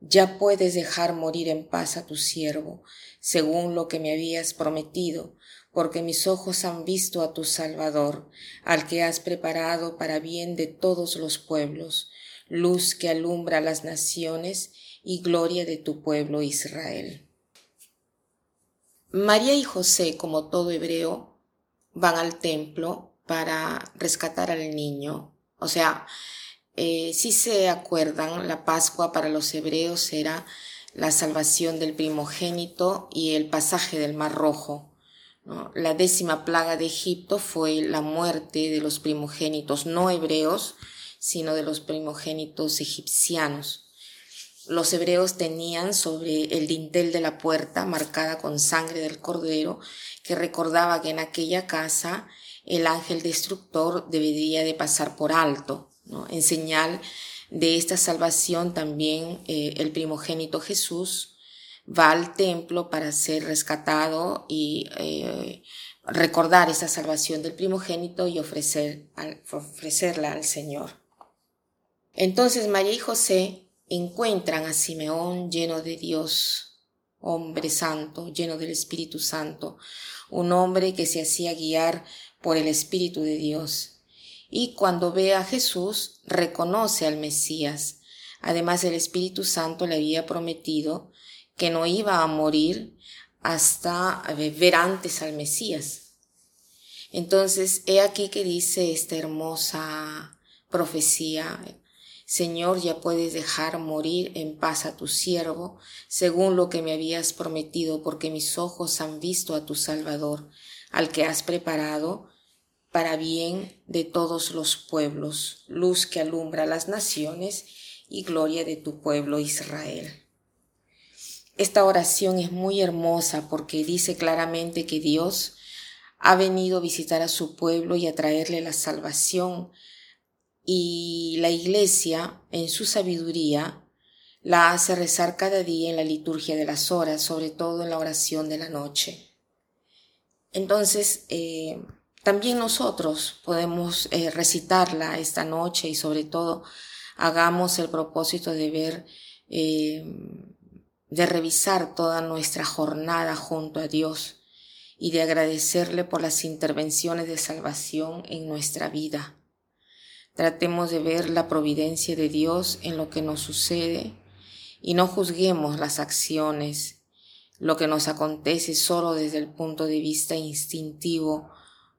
ya puedes dejar morir en paz a tu siervo, según lo que me habías prometido, porque mis ojos han visto a tu Salvador, al que has preparado para bien de todos los pueblos, luz que alumbra las naciones y gloria de tu pueblo Israel. María y José, como todo hebreo, van al templo para rescatar al niño, o sea, eh, si se acuerdan, la Pascua para los hebreos era la salvación del primogénito y el pasaje del Mar Rojo. La décima plaga de Egipto fue la muerte de los primogénitos no hebreos, sino de los primogénitos egipcianos. Los hebreos tenían sobre el dintel de la puerta marcada con sangre del cordero que recordaba que en aquella casa el ángel destructor debería de pasar por alto. En señal de esta salvación también eh, el primogénito Jesús va al templo para ser rescatado y eh, recordar esa salvación del primogénito y ofrecer, ofrecerla al Señor. Entonces María y José encuentran a Simeón lleno de Dios, hombre santo, lleno del Espíritu Santo, un hombre que se hacía guiar por el Espíritu de Dios y cuando ve a Jesús reconoce al Mesías. Además el Espíritu Santo le había prometido que no iba a morir hasta ver antes al Mesías. Entonces, he aquí que dice esta hermosa profecía, Señor, ya puedes dejar morir en paz a tu siervo, según lo que me habías prometido, porque mis ojos han visto a tu Salvador, al que has preparado para bien de todos los pueblos, luz que alumbra las naciones y gloria de tu pueblo Israel. Esta oración es muy hermosa porque dice claramente que Dios ha venido a visitar a su pueblo y a traerle la salvación y la iglesia en su sabiduría la hace rezar cada día en la liturgia de las horas, sobre todo en la oración de la noche. Entonces, eh, también nosotros podemos eh, recitarla esta noche y sobre todo hagamos el propósito de ver, eh, de revisar toda nuestra jornada junto a Dios y de agradecerle por las intervenciones de salvación en nuestra vida. Tratemos de ver la providencia de Dios en lo que nos sucede y no juzguemos las acciones, lo que nos acontece solo desde el punto de vista instintivo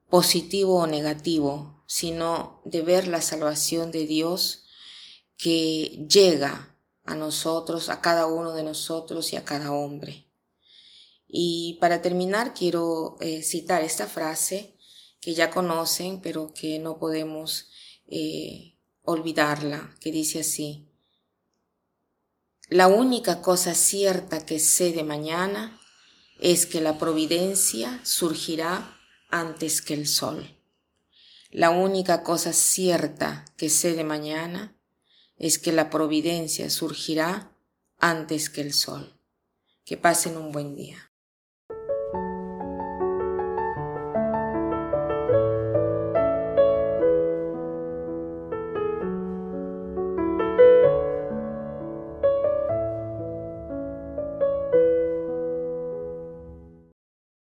positivo o negativo, sino de ver la salvación de Dios que llega a nosotros, a cada uno de nosotros y a cada hombre. Y para terminar quiero eh, citar esta frase que ya conocen, pero que no podemos eh, olvidarla, que dice así, la única cosa cierta que sé de mañana es que la providencia surgirá antes que el sol. La única cosa cierta que sé de mañana es que la providencia surgirá antes que el sol. Que pasen un buen día.